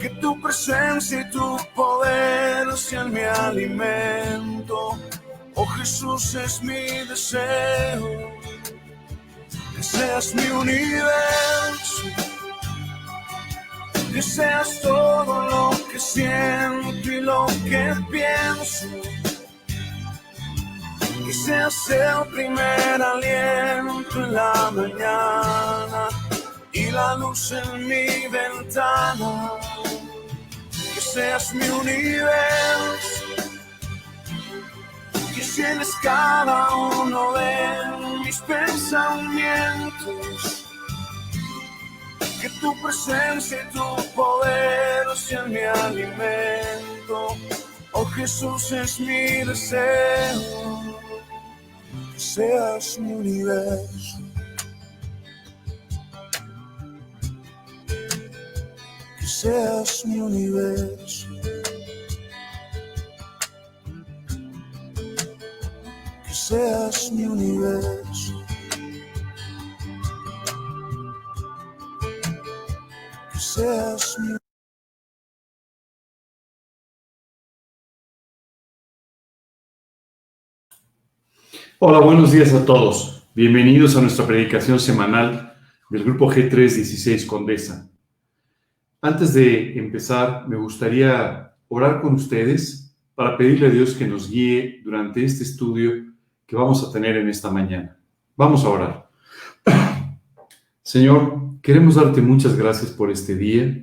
Que tu presencia y tu poder sean mi alimento. Oh Jesús es mi deseo. Que seas mi universo. Que seas todo lo que siento y lo que pienso que seas el primer aliento en la mañana y la luz en mi ventana, seas mi universo, que llenes cada uno de mis pensamientos, que tu presencia y tu poder sean mi alimento. Oh Jesús es mi deseo que seas mi universo. Seas mi universo. Que seas mi universo. Hola, buenos días a todos. Bienvenidos a nuestra predicación semanal del grupo G316 Condesa. Antes de empezar, me gustaría orar con ustedes para pedirle a Dios que nos guíe durante este estudio que vamos a tener en esta mañana. Vamos a orar. Señor, queremos darte muchas gracias por este día.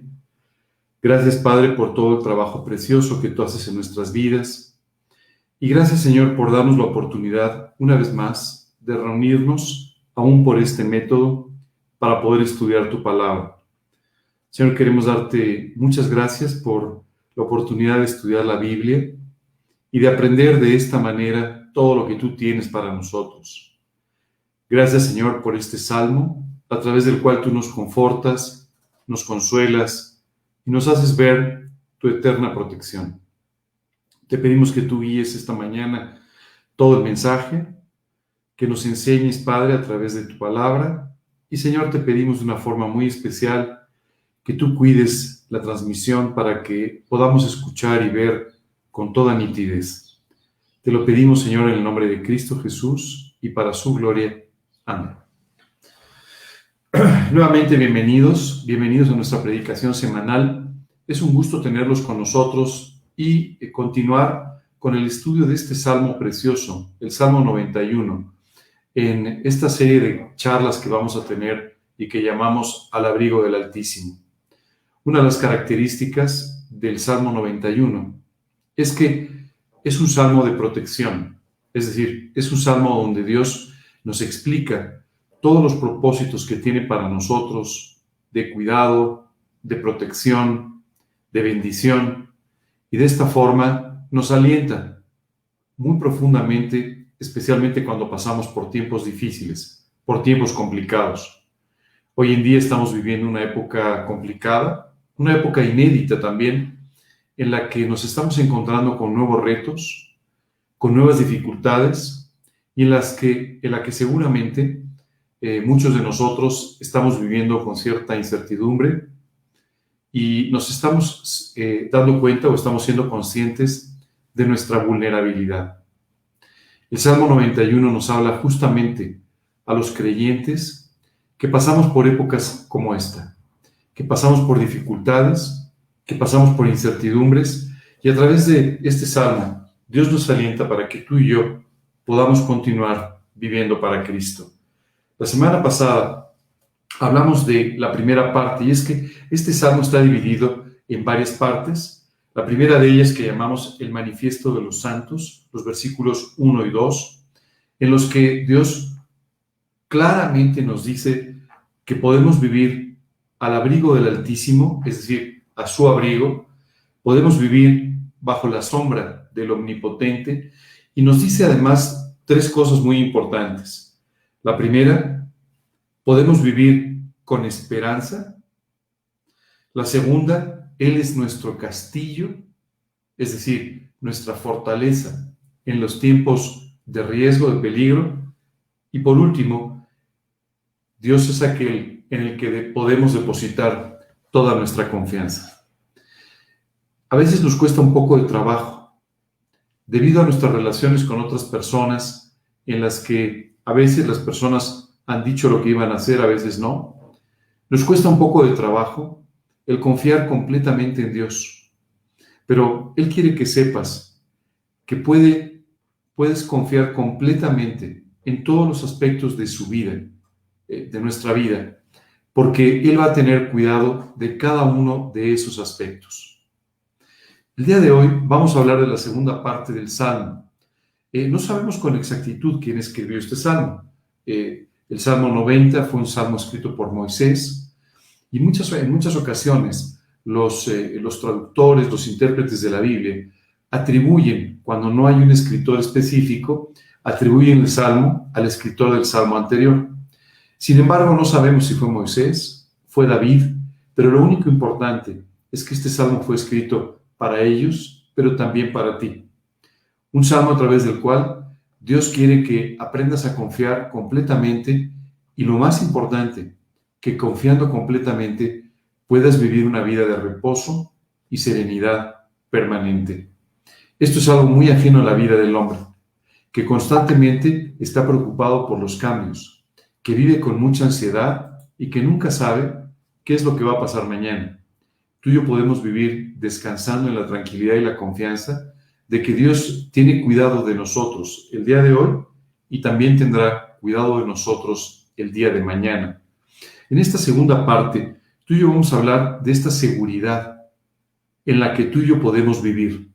Gracias, Padre, por todo el trabajo precioso que tú haces en nuestras vidas y gracias Señor por darnos la oportunidad, una vez más, de reunirnos, aún por este método, para poder estudiar tu palabra. Señor, queremos darte muchas gracias por la oportunidad de estudiar la Biblia y de aprender de esta manera todo lo que tú tienes para nosotros. Gracias Señor por este salmo, a través del cual tú nos confortas, nos consuelas y nos haces ver tu eterna protección. Te pedimos que tú guíes esta mañana todo el mensaje, que nos enseñes, Padre, a través de tu palabra. Y Señor, te pedimos de una forma muy especial que tú cuides la transmisión para que podamos escuchar y ver con toda nitidez. Te lo pedimos, Señor, en el nombre de Cristo Jesús y para su gloria. Amén. Nuevamente, bienvenidos, bienvenidos a nuestra predicación semanal. Es un gusto tenerlos con nosotros y eh, continuar con el estudio de este salmo precioso, el Salmo 91, en esta serie de charlas que vamos a tener y que llamamos Al abrigo del Altísimo. Una de las características del Salmo 91 es que es un salmo de protección, es decir, es un salmo donde Dios nos explica todos los propósitos que tiene para nosotros de cuidado, de protección, de bendición, y de esta forma nos alienta muy profundamente, especialmente cuando pasamos por tiempos difíciles, por tiempos complicados. Hoy en día estamos viviendo una época complicada, una época inédita también, en la que nos estamos encontrando con nuevos retos, con nuevas dificultades y en, las que, en la que seguramente eh, muchos de nosotros estamos viviendo con cierta incertidumbre y nos estamos eh, dando cuenta o estamos siendo conscientes de nuestra vulnerabilidad. El Salmo 91 nos habla justamente a los creyentes que pasamos por épocas como esta, que pasamos por dificultades, que pasamos por incertidumbres y a través de este salmo, Dios nos alienta para que tú y yo podamos continuar viviendo para Cristo. La semana pasada hablamos de la primera parte y es que este salmo está dividido en varias partes. La primera de ellas que llamamos el manifiesto de los santos, los versículos 1 y 2, en los que Dios claramente nos dice que podemos vivir al abrigo del Altísimo, es decir, a su abrigo, podemos vivir bajo la sombra del Omnipotente y nos dice además tres cosas muy importantes. La primera, podemos vivir con esperanza. La segunda, Él es nuestro castillo, es decir, nuestra fortaleza en los tiempos de riesgo, de peligro. Y por último, Dios es aquel en el que podemos depositar toda nuestra confianza. A veces nos cuesta un poco de trabajo, debido a nuestras relaciones con otras personas, en las que a veces las personas han dicho lo que iban a hacer, a veces no. Nos cuesta un poco de trabajo el confiar completamente en Dios. Pero Él quiere que sepas que puede, puedes confiar completamente en todos los aspectos de su vida, eh, de nuestra vida, porque Él va a tener cuidado de cada uno de esos aspectos. El día de hoy vamos a hablar de la segunda parte del Salmo. Eh, no sabemos con exactitud quién escribió este Salmo. Eh, el Salmo 90 fue un salmo escrito por Moisés y muchas, en muchas ocasiones los, eh, los traductores, los intérpretes de la Biblia atribuyen, cuando no hay un escritor específico, atribuyen el Salmo al escritor del Salmo anterior. Sin embargo, no sabemos si fue Moisés, fue David, pero lo único importante es que este salmo fue escrito para ellos, pero también para ti. Un salmo a través del cual Dios quiere que aprendas a confiar completamente y lo más importante, que confiando completamente puedas vivir una vida de reposo y serenidad permanente. Esto es algo muy ajeno a la vida del hombre, que constantemente está preocupado por los cambios, que vive con mucha ansiedad y que nunca sabe qué es lo que va a pasar mañana. Tú y yo podemos vivir descansando en la tranquilidad y la confianza de que Dios tiene cuidado de nosotros el día de hoy y también tendrá cuidado de nosotros el día de mañana. En esta segunda parte, tú y yo vamos a hablar de esta seguridad en la que tú y yo podemos vivir.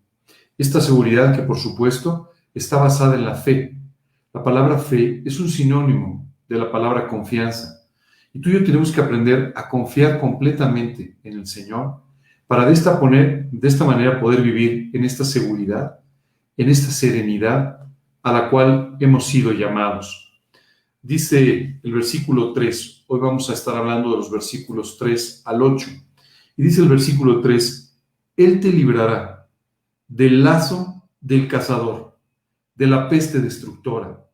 Esta seguridad que, por supuesto, está basada en la fe. La palabra fe es un sinónimo de la palabra confianza. Y tú y yo tenemos que aprender a confiar completamente en el Señor para de esta, manera poder vivir en esta seguridad, en esta serenidad a la cual hemos sido llamados. Dice el versículo 3, hoy vamos a estar hablando de los versículos 3 al 8. Y dice el versículo 3, Él te librará del lazo del cazador, de la peste destructora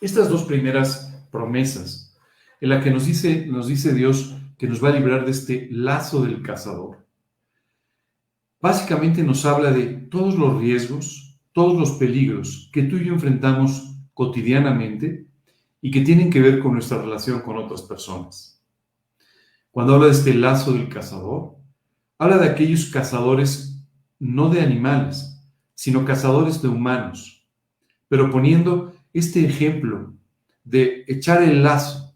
estas dos primeras promesas, en la que nos dice, nos dice Dios que nos va a librar de este lazo del cazador, básicamente nos habla de todos los riesgos todos los peligros que tú y yo enfrentamos cotidianamente y que tienen que ver con nuestra relación con otras personas. Cuando habla de este lazo del cazador, habla de aquellos cazadores no de animales, sino cazadores de humanos, pero poniendo este ejemplo de echar el lazo.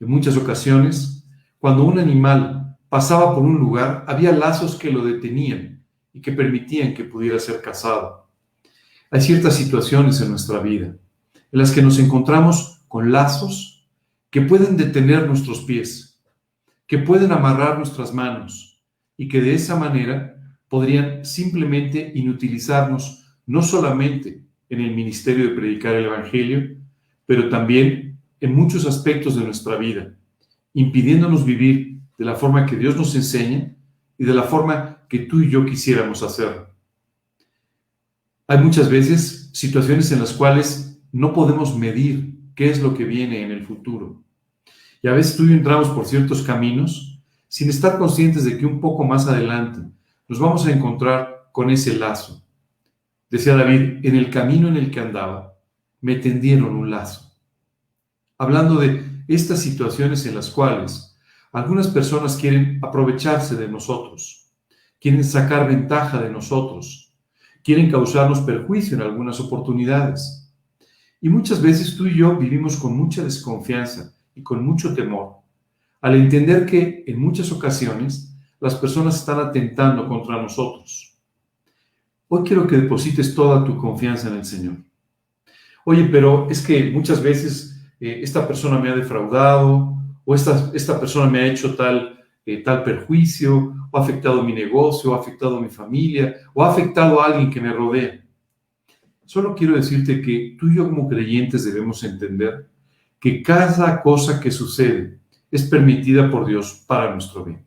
En muchas ocasiones, cuando un animal pasaba por un lugar, había lazos que lo detenían y que permitían que pudiera ser cazado. Hay ciertas situaciones en nuestra vida en las que nos encontramos con lazos que pueden detener nuestros pies, que pueden amarrar nuestras manos y que de esa manera podrían simplemente inutilizarnos no solamente en el ministerio de predicar el Evangelio, pero también en muchos aspectos de nuestra vida, impidiéndonos vivir de la forma que Dios nos enseña y de la forma que tú y yo quisiéramos hacerlo. Hay muchas veces situaciones en las cuales no podemos medir qué es lo que viene en el futuro. Y a veces tú y yo entramos por ciertos caminos sin estar conscientes de que un poco más adelante nos vamos a encontrar con ese lazo. Decía David, en el camino en el que andaba, me tendieron un lazo. Hablando de estas situaciones en las cuales algunas personas quieren aprovecharse de nosotros, quieren sacar ventaja de nosotros, quieren causarnos perjuicio en algunas oportunidades. Y muchas veces tú y yo vivimos con mucha desconfianza y con mucho temor, al entender que en muchas ocasiones las personas están atentando contra nosotros. Hoy quiero que deposites toda tu confianza en el Señor. Oye, pero es que muchas veces eh, esta persona me ha defraudado o esta, esta persona me ha hecho tal, eh, tal perjuicio o ha afectado mi negocio o ha afectado mi familia o ha afectado a alguien que me rodea. Solo quiero decirte que tú y yo como creyentes debemos entender que cada cosa que sucede es permitida por Dios para nuestro bien.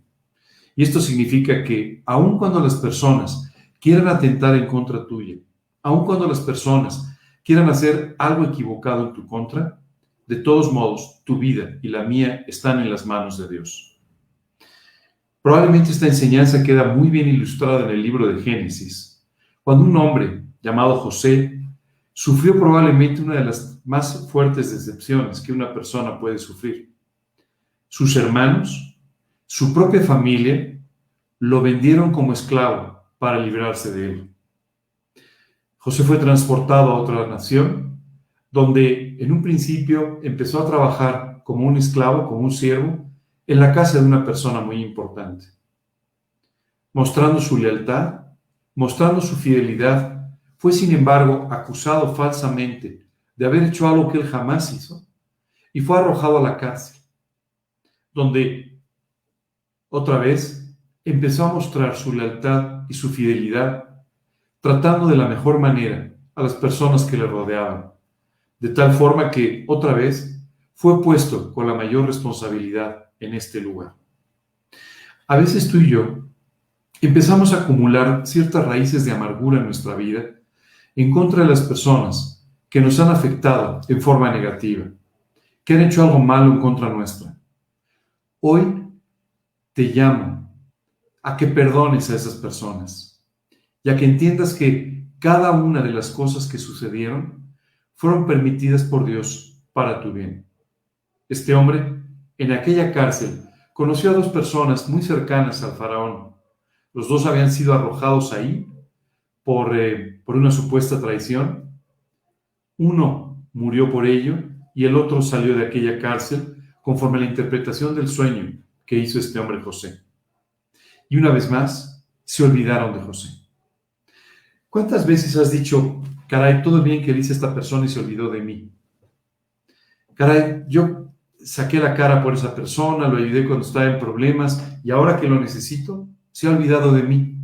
Y esto significa que aun cuando las personas quieran atentar en contra tuya, aun cuando las personas quieran hacer algo equivocado en tu contra, de todos modos, tu vida y la mía están en las manos de Dios. Probablemente esta enseñanza queda muy bien ilustrada en el libro de Génesis, cuando un hombre llamado José sufrió probablemente una de las más fuertes decepciones que una persona puede sufrir. Sus hermanos su propia familia lo vendieron como esclavo para librarse de él. José fue transportado a otra nación, donde en un principio empezó a trabajar como un esclavo, como un siervo, en la casa de una persona muy importante. Mostrando su lealtad, mostrando su fidelidad, fue sin embargo acusado falsamente de haber hecho algo que él jamás hizo y fue arrojado a la cárcel, donde otra vez, empezó a mostrar su lealtad su fidelidad, tratando de la mejor manera a las personas que le rodeaban, de tal forma que, otra vez, fue puesto con la mayor responsabilidad en este lugar. A veces tú y yo empezamos a acumular ciertas raíces de amargura en nuestra vida en contra de las personas que nos han afectado en forma negativa, que han hecho algo malo en contra nuestra. Hoy te llamo a que perdones a esas personas y a que entiendas que cada una de las cosas que sucedieron fueron permitidas por Dios para tu bien. Este hombre, en aquella cárcel, conoció a dos personas muy cercanas al faraón. Los dos habían sido arrojados ahí por, eh, por una supuesta traición. Uno murió por ello y el otro salió de aquella cárcel conforme a la interpretación del sueño que hizo este hombre José. Y una vez más, se olvidaron de José. ¿Cuántas veces has dicho, caray, todo bien que dice esta persona y se olvidó de mí? Caray, yo saqué la cara por esa persona, lo ayudé cuando estaba en problemas y ahora que lo necesito, se ha olvidado de mí.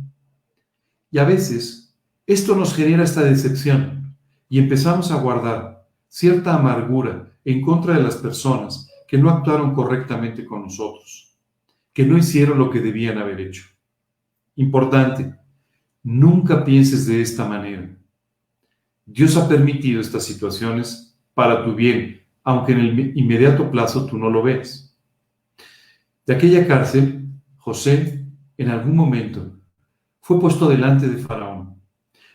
Y a veces esto nos genera esta decepción y empezamos a guardar cierta amargura en contra de las personas que no actuaron correctamente con nosotros que no hicieron lo que debían haber hecho. Importante, nunca pienses de esta manera. Dios ha permitido estas situaciones para tu bien, aunque en el inmediato plazo tú no lo veas. De aquella cárcel, José, en algún momento, fue puesto delante de Faraón,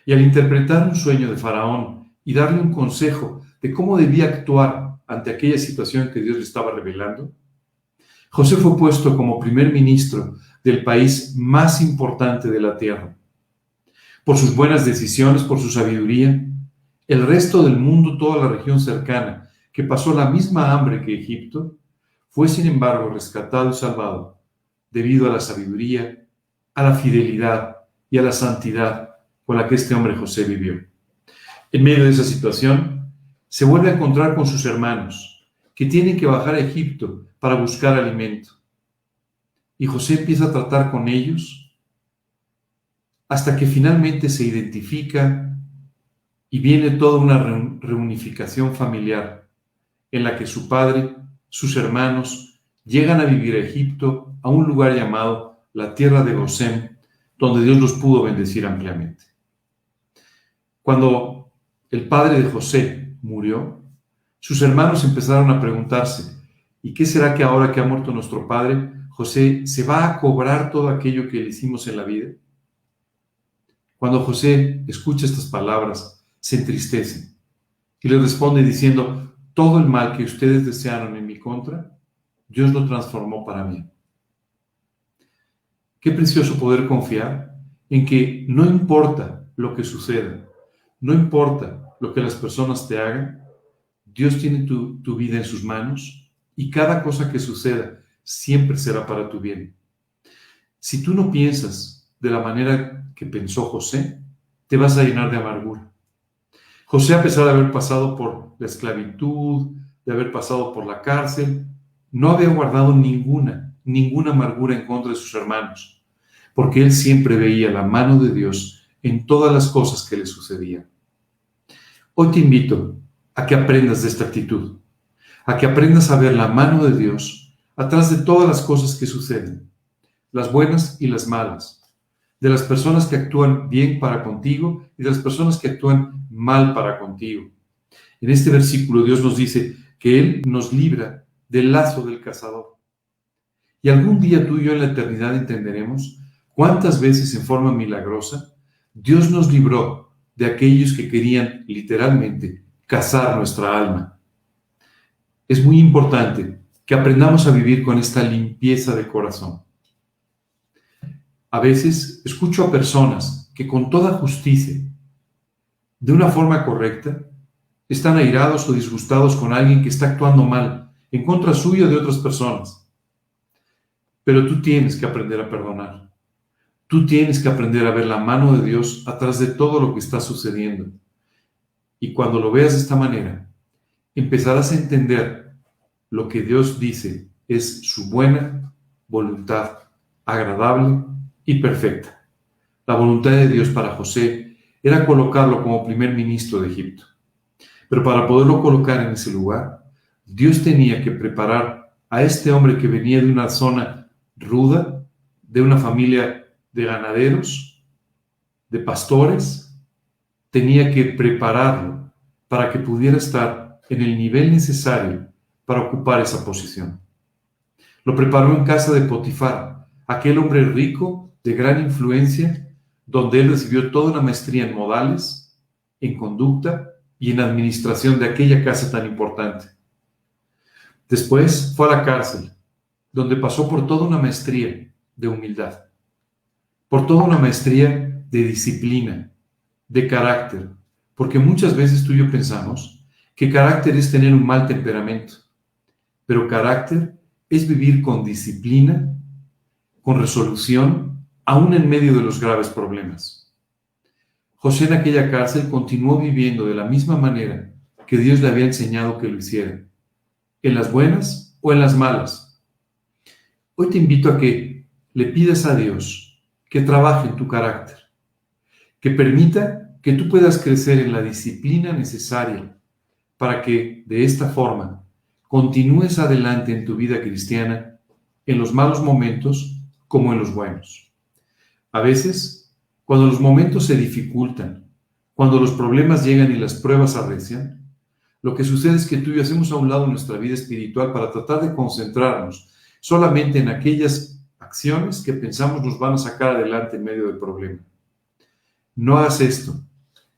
Y al interpretar un sueño de Faraón y darle un consejo de cómo debía actuar ante aquella situación que Dios le estaba revelando, José fue puesto como primer ministro del país más importante de la tierra. Por sus buenas decisiones, por su sabiduría, el resto del mundo, toda la región cercana, que pasó la misma hambre que Egipto, fue sin embargo rescatado y salvado debido a la sabiduría, a la fidelidad y a la santidad con la que este hombre José vivió. En medio de esa situación, se vuelve a encontrar con sus hermanos, que tienen que bajar a Egipto para buscar alimento. Y José empieza a tratar con ellos hasta que finalmente se identifica y viene toda una reunificación familiar en la que su padre, sus hermanos, llegan a vivir a Egipto, a un lugar llamado la tierra de Gosén, donde Dios los pudo bendecir ampliamente. Cuando el padre de José murió, sus hermanos empezaron a preguntarse, ¿Y qué será que ahora que ha muerto nuestro padre, José se va a cobrar todo aquello que le hicimos en la vida? Cuando José escucha estas palabras, se entristece y le responde diciendo, todo el mal que ustedes desearon en mi contra, Dios lo transformó para mí. Qué precioso poder confiar en que no importa lo que suceda, no importa lo que las personas te hagan, Dios tiene tu, vida en sus manos y cada cosa que suceda siempre será para tu bien. Si tú no piensas de la manera que pensó José, te vas a llenar de amargura. José, a pesar de haber pasado por la esclavitud, de haber pasado por la cárcel, no había guardado ninguna, ninguna amargura en contra de sus hermanos, porque él siempre veía la mano de Dios en todas las cosas que le sucedían. Hoy te invito a que aprendas de esta actitud a que aprendas a ver la mano de Dios atrás de todas las cosas que suceden, las buenas y las malas, de las personas que actúan bien para contigo y de las personas que actúan mal para contigo. En este versículo Dios nos dice que Él nos libra del lazo del cazador. Y algún día tú y yo en la eternidad entenderemos cuántas veces en forma milagrosa Dios nos libró de aquellos que querían literalmente cazar nuestra alma es muy importante que aprendamos a vivir con esta limpieza de corazón. A veces escucho a personas que con toda justicia, de una forma correcta, están airados o disgustados con alguien que está actuando mal en contra suyo de otras personas. Pero tú tienes que aprender a perdonar. Tú tienes que aprender a ver la mano de Dios atrás de todo lo que está sucediendo. Y cuando lo veas de esta manera, empezarás a entender lo que Dios dice es su buena voluntad, agradable y perfecta. La voluntad de Dios para José era colocarlo como primer ministro de Egipto. Pero para poderlo colocar en ese lugar, Dios tenía que preparar a este hombre que venía de una zona ruda, de una familia de ganaderos, de pastores, tenía que prepararlo para que pudiera estar en el nivel necesario para ocupar esa posición. Lo preparó en casa de Potifar, aquel hombre rico, de gran influencia, donde él recibió toda una maestría en modales, en conducta y en administración de aquella casa tan importante. Después fue a la cárcel, donde pasó por toda una maestría de humildad, por toda una maestría de disciplina, de carácter, porque muchas veces tú y yo pensamos que carácter es tener un mal temperamento, pero carácter es vivir con disciplina, con resolución, aún en medio de los graves problemas. José en aquella cárcel continuó viviendo de la misma manera que Dios le había enseñado que lo hiciera, en las buenas o en las malas. Hoy te invito a que le pidas a Dios que trabaje en tu carácter, que permita que tú puedas crecer en la disciplina necesaria para que de esta forma continúes adelante en tu vida cristiana, en los malos momentos como en los buenos. A veces, cuando los momentos se dificultan, cuando los problemas llegan y las pruebas arrecian, lo que sucede es que tú y yo hacemos a un lado nuestra vida espiritual para tratar de concentrarnos solamente en aquellas acciones que pensamos nos van a sacar adelante en medio del problema. No hagas esto,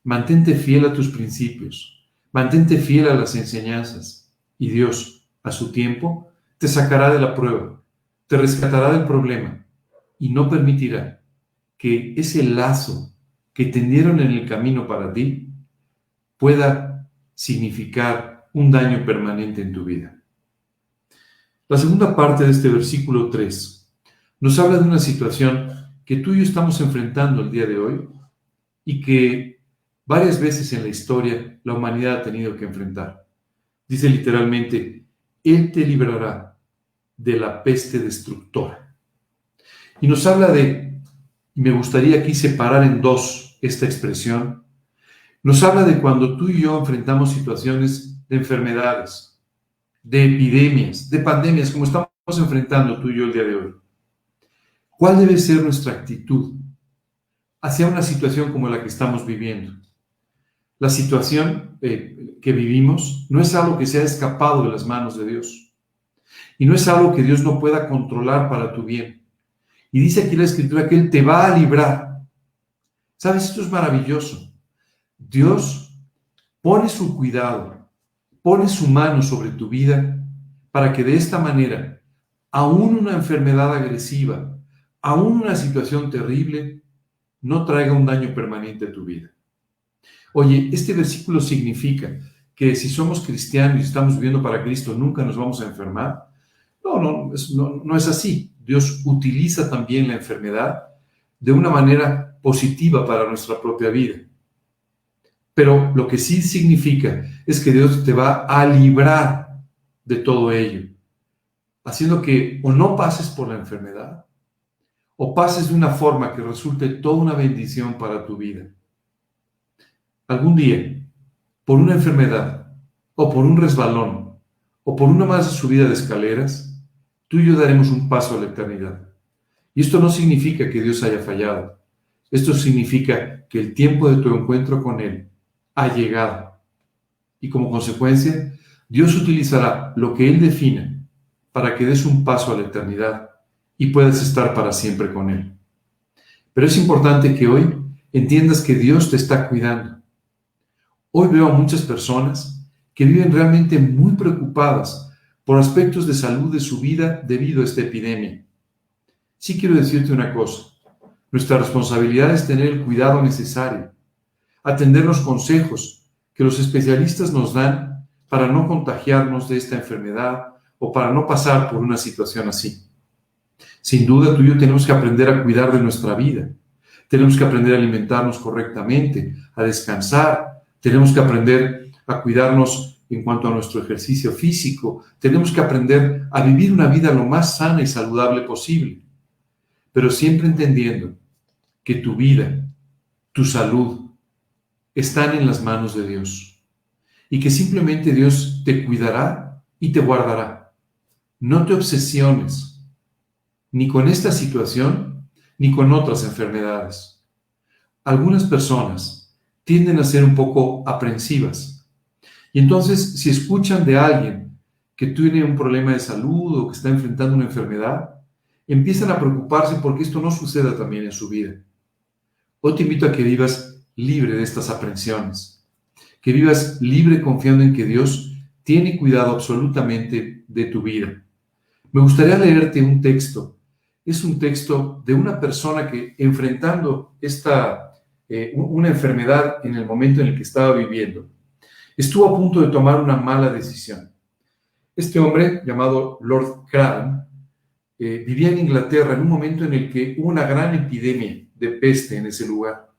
Mantente fiel a tus principios, mantente fiel a las enseñanzas. Y Dios, a su tiempo, te sacará de la prueba, te rescatará del problema. Y no permitirá que ese lazo que tendieron en el camino para ti pueda significar un daño permanente en tu vida. La segunda parte de este versículo 3 nos habla de una situación que tú y yo estamos enfrentando el día de hoy y que varias veces en la historia la humanidad ha tenido que enfrentar. Dice literalmente, Él te librará de la peste destructora. Y nos habla de, y me gustaría aquí separar en dos esta expresión, nos habla de cuando tú y yo enfrentamos situaciones de enfermedades, de epidemias, de pandemias, como estamos enfrentando tú y yo el día de hoy. ¿Cuál debe ser nuestra actitud hacia una situación como la que estamos viviendo? La situación eh, que vivimos no es algo que se ha escapado de las manos de Dios y no es algo que Dios no pueda controlar para tu bien. Y dice aquí la escritura que Él te va a librar. ¿Sabes? Esto es maravilloso. Dios pone su cuidado, pone su mano sobre tu vida para que de esta manera, aún una enfermedad agresiva, aún una situación terrible, no traiga un daño permanente a tu vida. Oye, este versículo significa que si somos cristianos y estamos viviendo para Cristo, nunca nos vamos a enfermar. No, no, no, no es así. Dios utiliza también la enfermedad de una manera positiva para nuestra propia vida. Pero lo que sí significa es que Dios te va a librar de todo ello, haciendo que o no pases por la enfermedad, o pases de una forma que resulte toda una bendición para tu vida. Algún día, por una enfermedad, o por un resbalón, o por una más subida de escaleras, tú y yo daremos un paso a la eternidad. Y esto no significa que Dios haya fallado. Esto significa que el tiempo de tu encuentro con Él ha llegado. Y como consecuencia, Dios utilizará lo que Él defina para que des un paso a la eternidad y puedas estar para siempre con Él. Pero es importante que hoy entiendas que Dios te está cuidando. Hoy veo a muchas personas que viven realmente muy preocupadas por aspectos de salud de su vida debido a esta epidemia. Sí quiero decirte una cosa. Nuestra responsabilidad es tener el cuidado necesario atender los consejos que los especialistas nos dan para no contagiarnos de esta enfermedad o para no pasar por una situación así. Sin duda tú y yo tenemos que aprender a cuidar de nuestra vida. Tenemos que aprender a alimentarnos correctamente, a descansar. Tenemos que aprender a cuidarnos en cuanto a nuestro ejercicio físico. Tenemos que aprender a vivir una vida lo más sana y saludable posible. Pero siempre entendiendo que tu vida, tu salud, están en las manos de Dios y que simplemente Dios te cuidará y te guardará. No te obsesiones ni con esta situación ni con otras enfermedades. Algunas personas tienden a ser un poco aprensivas y entonces si escuchan de alguien que tiene un problema de salud o que está enfrentando una enfermedad, empiezan a preocuparse porque esto no suceda también en su vida. Hoy te invito a que vivas libre de estas aprensiones, que vivas libre confiando en que Dios tiene cuidado absolutamente de tu vida. Me gustaría leerte un texto. Es un texto de una persona que enfrentando esta, eh, una enfermedad en el momento en el que estaba viviendo, estuvo a punto de tomar una mala decisión. Este hombre, llamado Lord Cran, eh, vivía en Inglaterra en un momento en el que hubo una gran epidemia de peste en ese lugar.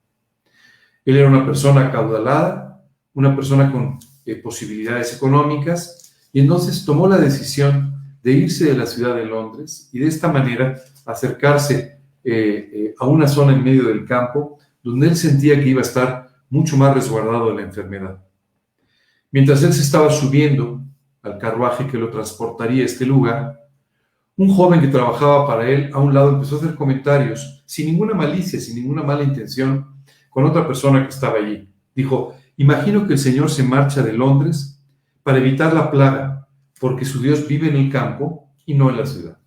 Él era una persona caudalada, una persona con eh, posibilidades económicas, y entonces tomó la decisión de irse de la ciudad de Londres y de esta manera acercarse a una zona en medio del campo donde él sentía que iba a estar mucho más resguardado de la enfermedad. Mientras él se estaba subiendo al carruaje que lo transportaría a este lugar, un joven que trabajaba para él a un lado empezó a hacer comentarios sin ninguna malicia, sin ninguna mala intención, con otra persona que estaba allí. Dijo, imagino que el Señor se marcha de Londres para evitar la plaga, porque su Dios vive en el campo y no en la ciudad.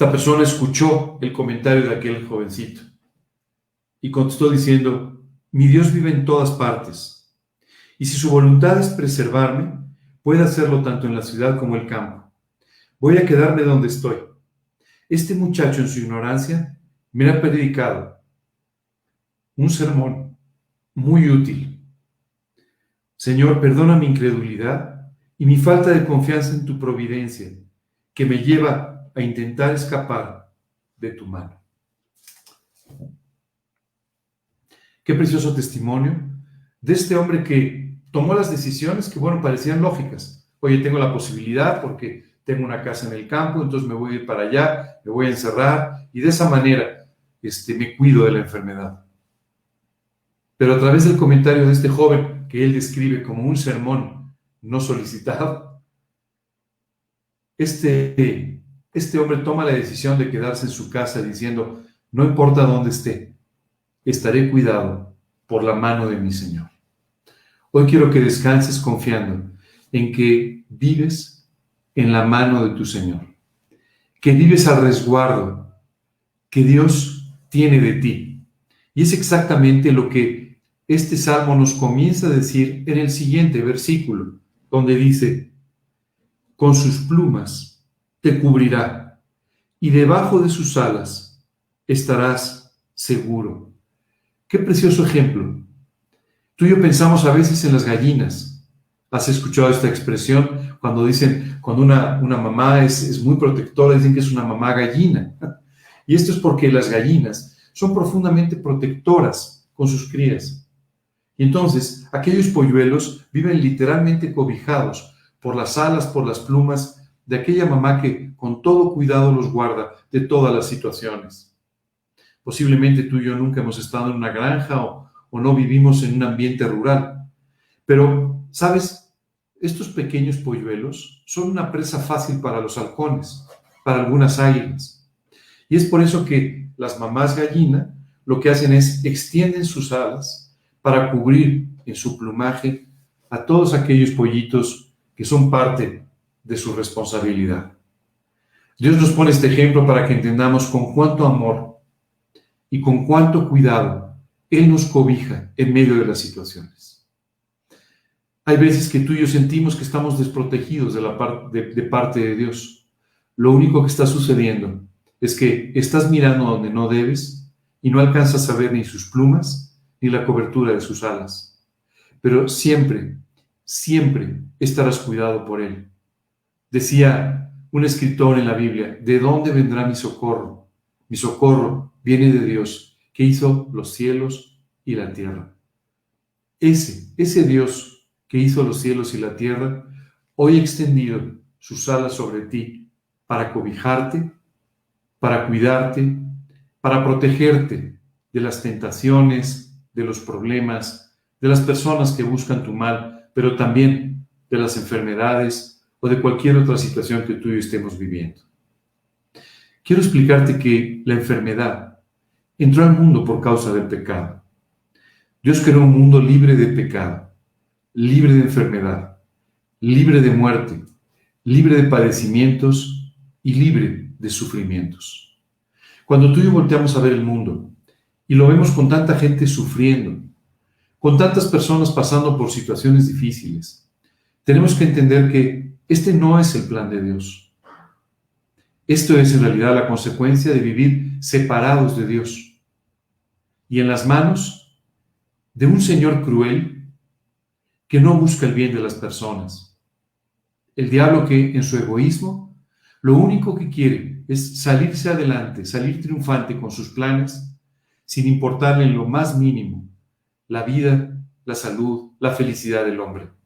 Esta persona escuchó el comentario de aquel jovencito Y contestó diciendo, mi Dios vive en todas partes, y si su voluntad es preservarme, puede hacerlo tanto en la ciudad como el campo. Voy a quedarme donde estoy. Este muchacho en su ignorancia me ha predicado un sermón muy útil. Señor, perdona mi incredulidad y mi falta de confianza en tu providencia, que me lleva a intentar escapar de tu mano. Qué precioso testimonio de este hombre que tomó las decisiones que, bueno, parecían lógicas. Oye, tengo la posibilidad porque tengo una casa en el campo, entonces me voy a ir para allá, me voy a encerrar y de esa manera este, me cuido de la enfermedad. Pero a través del comentario de este joven, que él describe como un sermón no solicitado, este, este hombre toma la decisión de quedarse en su casa diciendo, no importa dónde esté, estaré cuidado por la mano de mi Señor. Hoy quiero que descanses confiando en que vives en la mano de tu Señor, que vives al resguardo que Dios tiene de ti. Y es exactamente lo que este salmo nos comienza a decir en el siguiente versículo, donde dice, con sus plumas te cubrirá y debajo de sus alas estarás seguro. Qué precioso ejemplo. Tú y yo pensamos a veces en las gallinas. ¿Has escuchado esta expresión? Cuando dicen, cuando una, una mamá es, es muy protectora, dicen que es una mamá gallina. Y esto es porque las gallinas son profundamente protectoras con sus crías. Y entonces, aquellos polluelos viven literalmente cobijados por las alas, por las plumas de aquella mamá que con todo cuidado los guarda de todas las situaciones. Posiblemente tú y yo nunca hemos estado en una granja o, no vivimos en un ambiente rural. Pero, ¿sabes? Estos pequeños polluelos son una presa fácil para los halcones, para algunas águilas. Y es por eso que las mamás gallina lo que hacen es extienden sus alas para cubrir en su plumaje a todos aquellos pollitos que son parte de su responsabilidad. Dios nos pone este ejemplo para que entendamos con cuánto amor y con cuánto cuidado Él nos cobija en medio de las situaciones. Hay veces que tú y yo sentimos que estamos desprotegidos de, la parte de Dios. Lo único que está sucediendo es que estás mirando donde no debes y no alcanzas a ver ni sus plumas ni la cobertura de sus alas. Pero siempre, siempre estarás cuidado por Él. Decía un escritor en la Biblia, ¿de dónde vendrá mi socorro? Mi socorro viene de Dios, que hizo los cielos y la tierra. Ese, ese Dios que hizo los cielos y la tierra, hoy ha extendido sus alas sobre ti para cobijarte, para cuidarte, para protegerte de las tentaciones, de los problemas, de las personas que buscan tu mal, pero también de las enfermedades o de cualquier otra situación que tú y yo estemos viviendo. Quiero explicarte que la enfermedad entró al mundo por causa del pecado. Dios creó un mundo libre de pecado, libre de enfermedad, libre de muerte, libre de padecimientos y libre de sufrimientos. Cuando tú y yo volteamos a ver el mundo y lo vemos con tanta gente sufriendo, con tantas personas pasando por situaciones difíciles, tenemos que entender que este no es el plan de Dios. Esto es en realidad la consecuencia de vivir separados de Dios y en las manos de un Señor cruel que no busca el bien de las personas. El diablo que en su egoísmo lo único que quiere es salirse adelante, salir triunfante con sus planes, sin importarle en lo más mínimo la vida, la salud, la felicidad del hombre.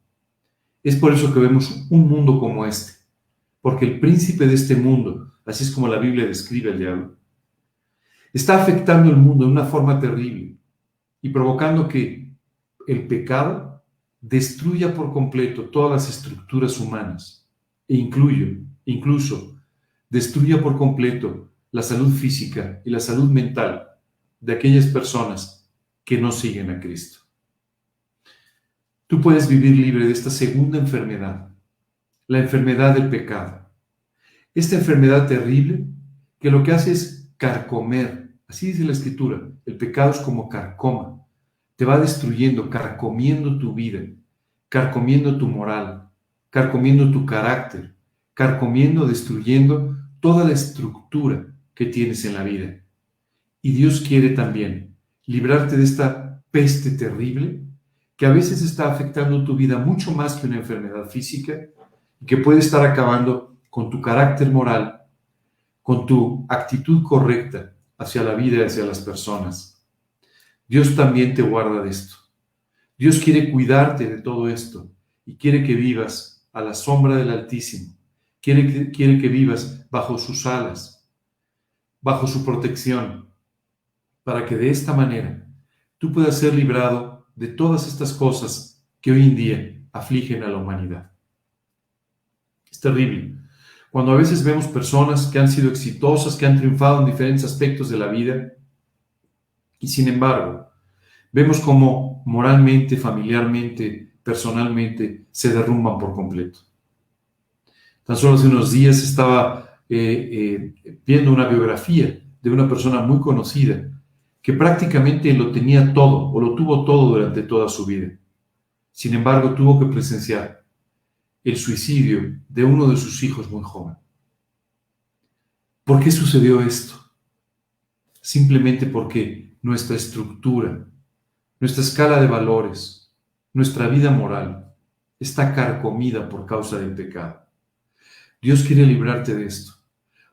Es por eso que vemos un mundo como este, porque el príncipe de este mundo, así es como la Biblia describe al diablo, está afectando el mundo de una forma terrible y provocando que el pecado destruya por completo todas las estructuras humanas e incluye, incluso destruya por completo la salud física y la salud mental de aquellas personas que no siguen a Cristo. Tú puedes vivir libre de esta segunda enfermedad, la enfermedad del pecado. Esta enfermedad terrible que lo que hace es carcomer Así dice la escritura, el pecado es como carcoma, te va destruyendo, carcomiendo tu vida, carcomiendo tu moral, carcomiendo tu carácter, carcomiendo, destruyendo toda la estructura que tienes en la vida. Y Dios quiere también librarte de esta peste terrible que a veces está afectando tu vida mucho más que una enfermedad física y que puede estar acabando con tu carácter moral, con tu actitud correcta hacia la vida y hacia las personas. Dios también te guarda de esto. Dios quiere cuidarte de todo esto y quiere que vivas a la sombra del Altísimo. Quiere que, quiere que vivas bajo sus alas, bajo su protección, para que de esta manera tú puedas ser librado de todas estas cosas que hoy en día afligen a la humanidad. Es terrible. Cuando a veces vemos personas que han sido exitosas, que han triunfado en diferentes aspectos de la vida, y sin embargo, vemos cómo moralmente, familiarmente, personalmente, se derrumban por completo. Tan solo hace unos días estaba eh, eh, viendo una biografía de una persona muy conocida que prácticamente lo tenía todo o lo tuvo todo durante toda su vida. Sin embargo, tuvo que presenciar el suicidio de uno de sus hijos muy joven. ¿Por qué sucedió esto? Simplemente porque nuestra estructura, nuestra escala de valores, nuestra vida moral está carcomida por causa del pecado. Dios quiere librarte de esto.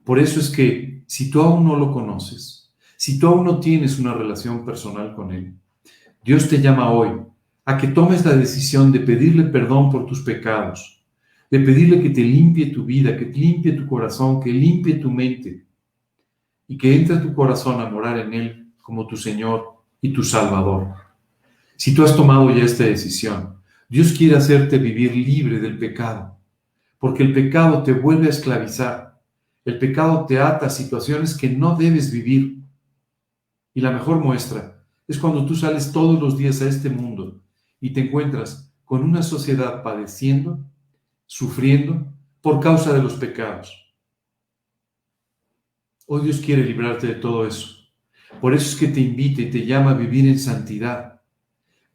Por eso es que si tú aún no lo conoces, si tú aún no tienes una relación personal con Él, Dios te llama hoy a que tomes la decisión de pedirle perdón por tus pecados de pedirle que te limpie tu vida, que te limpie tu corazón, que limpie tu mente y que entre tu corazón a morar en Él como tu Señor y tu Salvador. Si tú has tomado ya esta decisión, Dios quiere hacerte vivir libre del pecado, porque el pecado te vuelve a esclavizar, el pecado te ata a situaciones que no debes vivir. Y la mejor muestra es cuando tú sales todos los días a este mundo y te encuentras con una sociedad padeciendo sufriendo por causa de los pecados. Hoy Dios quiere librarte de todo eso. Por eso es que te invita y te llama a vivir en santidad.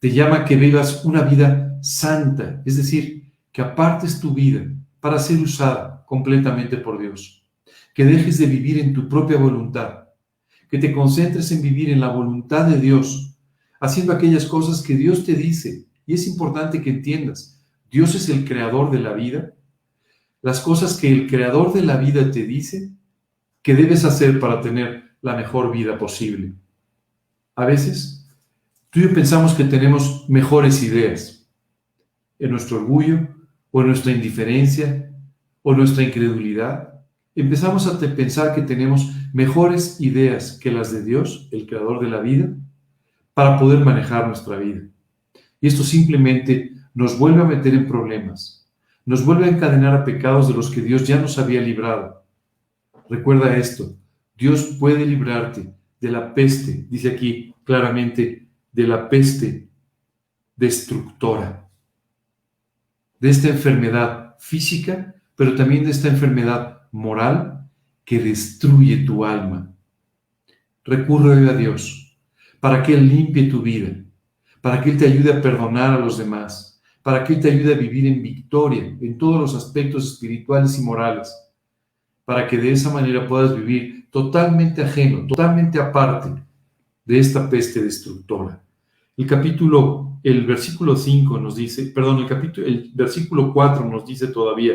Te llama a que vivas una vida santa, es decir, que apartes tu vida para ser usada completamente por Dios. Que dejes de vivir en tu propia voluntad. Que te concentres en vivir en la voluntad de Dios, haciendo aquellas cosas que Dios te dice. Y es importante que entiendas Dios es el creador de la vida, las cosas que el creador de la vida te dice que debes hacer para tener la mejor vida posible. A veces, tú y yo pensamos que tenemos mejores ideas en nuestro orgullo o en nuestra indiferencia o nuestra incredulidad. Empezamos a pensar que tenemos mejores ideas que las de Dios, el creador de la vida, para poder manejar nuestra vida. Y esto simplemente nos vuelve a meter en problemas, nos vuelve a encadenar a pecados de los que Dios ya nos había librado. Recuerda esto, Dios puede librarte de la peste, dice aquí claramente, de la peste destructora, de esta enfermedad física, pero también de esta enfermedad moral que destruye tu alma. Recurre a Dios para que Él limpie tu vida, para que Él te ayude a perdonar a los demás, para que Él te ayude a vivir en victoria en todos los aspectos espirituales y morales, para que de esa manera puedas vivir totalmente ajeno, totalmente aparte de esta peste destructora. El capítulo, el versículo 5 nos dice, perdón, el capítulo, el versículo 4 nos dice todavía,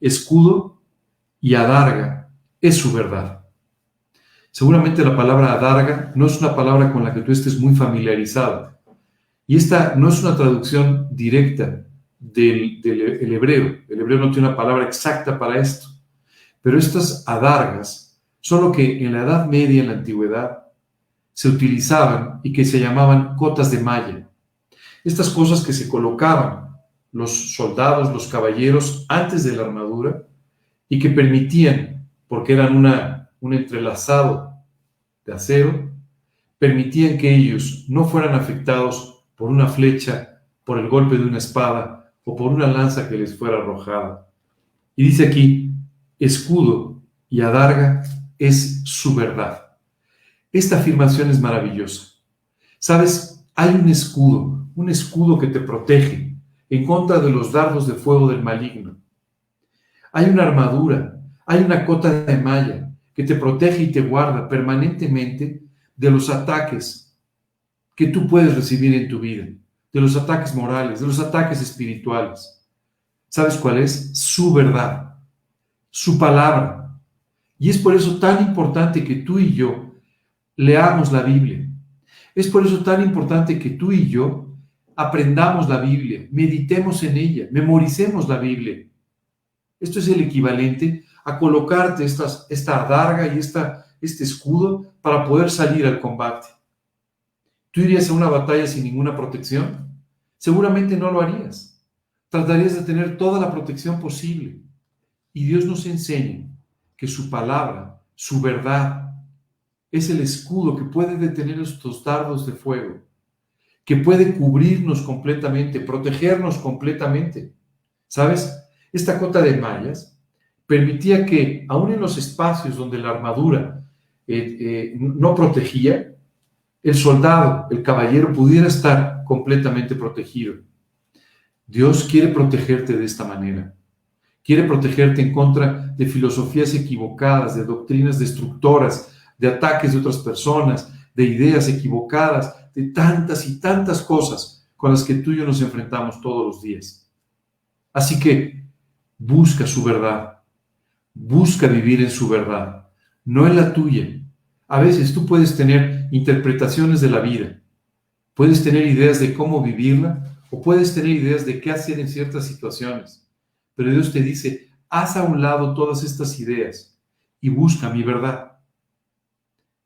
escudo y adarga es su verdad. Seguramente la palabra adarga no es una palabra con la que tú estés muy familiarizado. Y esta no es una traducción directa del, hebreo. El hebreo no tiene una palabra exacta para esto. Pero estas adargas son lo que en la Edad Media, en la Antigüedad, se utilizaban y que se llamaban cotas de malla. Estas cosas que se colocaban los soldados, los caballeros, antes de la armadura y que permitían, porque eran una, un entrelazado de acero, permitían que ellos no fueran afectados por una flecha, por el golpe de una espada o por una lanza que les fuera arrojada. Y dice aquí, escudo y adarga es su verdad. Esta afirmación es maravillosa. Sabes, hay un escudo, un escudo que te protege en contra de los dardos de fuego del maligno. Hay una armadura, hay una cota de malla que te protege y te guarda permanentemente de los ataques que tú puedes recibir en tu vida, de los ataques morales, de los ataques espirituales. ¿Sabes cuál es? Su verdad, su palabra. Y es por eso tan importante que tú y yo leamos la Biblia. Es por eso tan importante que tú y yo aprendamos la Biblia, meditemos en ella, memoricemos la Biblia. Esto es el equivalente a colocarte estas, esta adarga y esta, este escudo para poder salir al combate. ¿Tú irías a una batalla sin ninguna protección? Seguramente no lo harías. Tratarías de tener toda la protección posible. Y Dios nos enseña que su palabra, su verdad, es el escudo que puede detener estos dardos de fuego que puede cubrirnos completamente, protegernos completamente. ¿Sabes? Esta cota de mallas permitía que, aun en los espacios donde la armadura eh, eh, no protegía, el soldado, el caballero, pudiera estar completamente protegido. Dios quiere protegerte de esta manera. Quiere protegerte en contra de filosofías equivocadas, de doctrinas destructoras, de ataques de otras personas, de ideas equivocadas, de tantas y tantas cosas con las que tú y yo nos enfrentamos todos los días. Así que busca su verdad, busca vivir en su verdad, no en la tuya. A veces tú puedes tener interpretaciones de la vida, puedes tener ideas de cómo vivirla o puedes tener ideas de qué hacer en ciertas situaciones. Pero Dios te dice, haz a un lado todas estas ideas y busca mi verdad.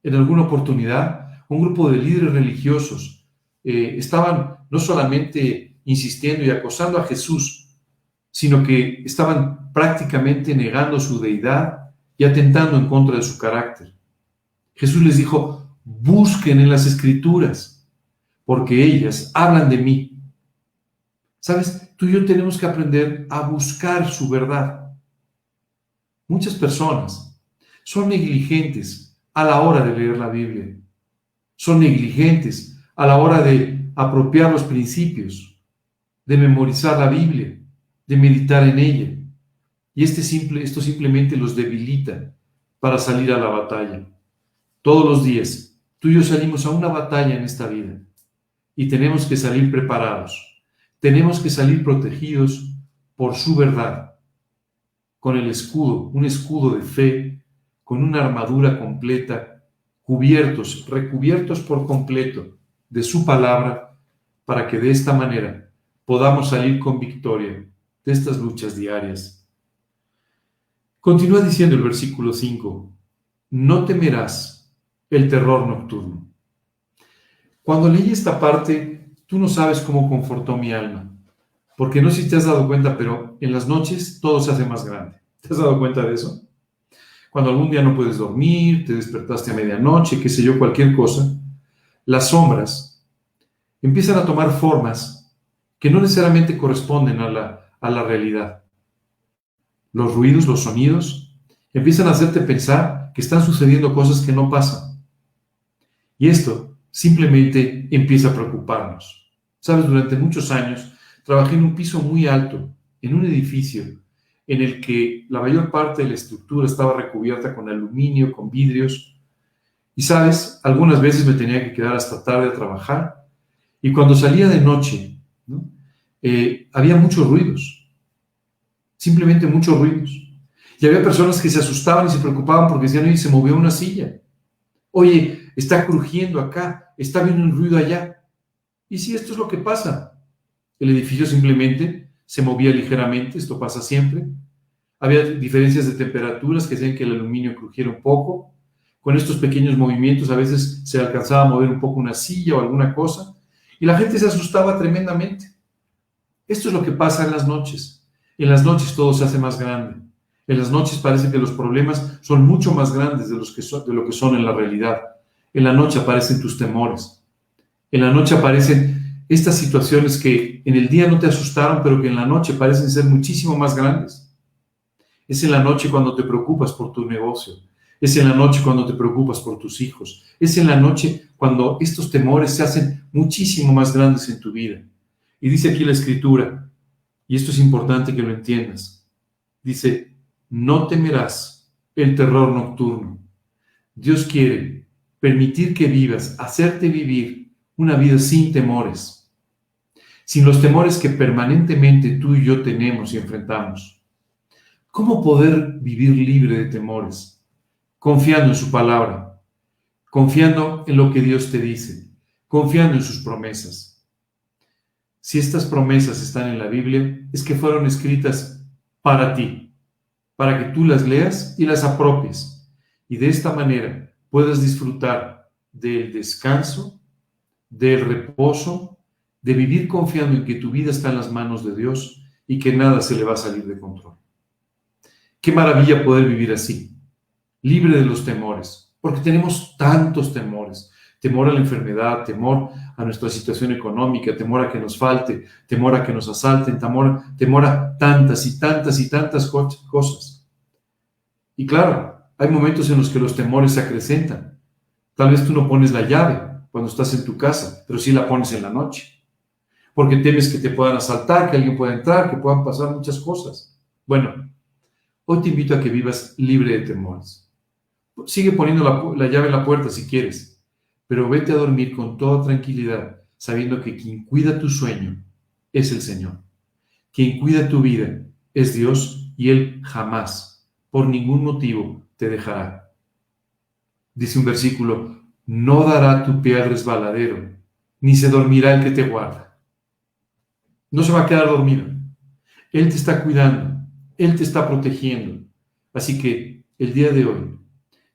En alguna oportunidad un grupo de líderes religiosos eh, estaban no solamente insistiendo y acosando a Jesús, sino que estaban prácticamente negando su deidad y atentando en contra de su carácter. Jesús les dijo, busquen en las escrituras, porque ellas hablan de mí. ¿Sabes? Tú y yo tenemos que aprender a buscar su verdad. Muchas personas son negligentes a la hora de leer la Biblia son negligentes a la hora de apropiar los principios, de memorizar la Biblia, de meditar en ella. Y este simple, esto simplemente los debilita para salir a la batalla. Todos los días, tú y yo salimos a una batalla en esta vida y tenemos que salir preparados. Tenemos que salir protegidos por su verdad, con el escudo, un escudo de fe, con una armadura completa cubiertos, recubiertos por completo de su palabra, para que de esta manera podamos salir con victoria de estas luchas diarias. Continúa diciendo el versículo 5, no temerás el terror nocturno. Cuando leí esta parte, tú no sabes cómo confortó mi alma, porque no sé si te has dado cuenta, pero en las noches todo se hace más grande. ¿Te has dado cuenta de eso? cuando algún día no puedes dormir, te despertaste a medianoche, qué sé yo, cualquier cosa, las sombras empiezan a tomar formas que no necesariamente corresponden a la, a la realidad. Los ruidos, los sonidos, empiezan a hacerte pensar que están sucediendo cosas que no pasan. Y esto simplemente empieza a preocuparnos. Sabes, durante muchos años trabajé en un piso muy alto, en un edificio en el que la mayor parte de la estructura estaba recubierta con aluminio, con vidrios. Y sabes, algunas veces me tenía que quedar hasta tarde a trabajar. Y cuando salía de noche, eh, había muchos ruidos, simplemente muchos ruidos. Y había personas que se asustaban y se preocupaban porque decían, oye, se movió una silla. Oye, está crujiendo acá, está viendo un ruido allá. Y si esto es lo que pasa, el edificio simplemente se movía ligeramente, esto pasa siempre. Había diferencias de temperaturas que hacían que el aluminio crujiera un poco. Con estos pequeños movimientos a veces se alcanzaba a mover un poco una silla o alguna cosa y la gente se asustaba tremendamente. Esto es lo que pasa en las noches. En las noches todo se hace más grande. En las noches parece que los problemas son mucho más grandes de, los que de lo que son en la realidad. En la noche aparecen tus temores. En la noche aparecen estas situaciones que en el día no te asustaron, pero que en la noche parecen ser muchísimo más grandes. Es en la noche cuando te preocupas por tu negocio. Es en la noche cuando te preocupas por tus hijos. Es en la noche cuando estos temores se hacen muchísimo más grandes en tu vida. Y dice aquí la escritura, y esto es importante que lo entiendas. Dice, no temerás el terror nocturno. Dios quiere permitir que vivas, hacerte vivir una vida sin temores, sin los temores que permanentemente tú y yo tenemos y enfrentamos. ¿Cómo poder vivir libre de temores? confiando en su palabra, confiando en lo que Dios te dice, confiando en sus promesas. Si estas promesas están en la Biblia, es que fueron escritas para ti, para que tú las leas y las apropies, y de esta manera puedas disfrutar del descanso, del reposo, de vivir confiando en que tu vida está en las manos de Dios y que nada se le va a salir de control. Qué maravilla poder vivir así libre de los temores, porque tenemos tantos temores. Temor a la enfermedad, temor a nuestra situación económica, temor a que nos falte, temor a que nos asalten, temor, a tantas y tantas y tantas cosas. Y claro, hay momentos en los que los temores se acrecentan. Tal vez tú no pones la llave cuando estás en tu casa, pero sí la pones en la noche. Porque temes que te puedan asaltar, que alguien pueda entrar, que puedan pasar muchas cosas. Bueno, hoy te invito a que vivas libre de temores. Sigue poniendo la, llave en la puerta si quieres, pero vete a dormir con toda tranquilidad, sabiendo que quien cuida tu sueño es el Señor. Quien cuida tu vida es Dios y Él jamás, por ningún motivo, te dejará. Dice un versículo, no dará tu pie al resbaladero, ni se dormirá el que te guarda. No se va a quedar dormido. Él te está cuidando, Él te está protegiendo. Así que el día de hoy,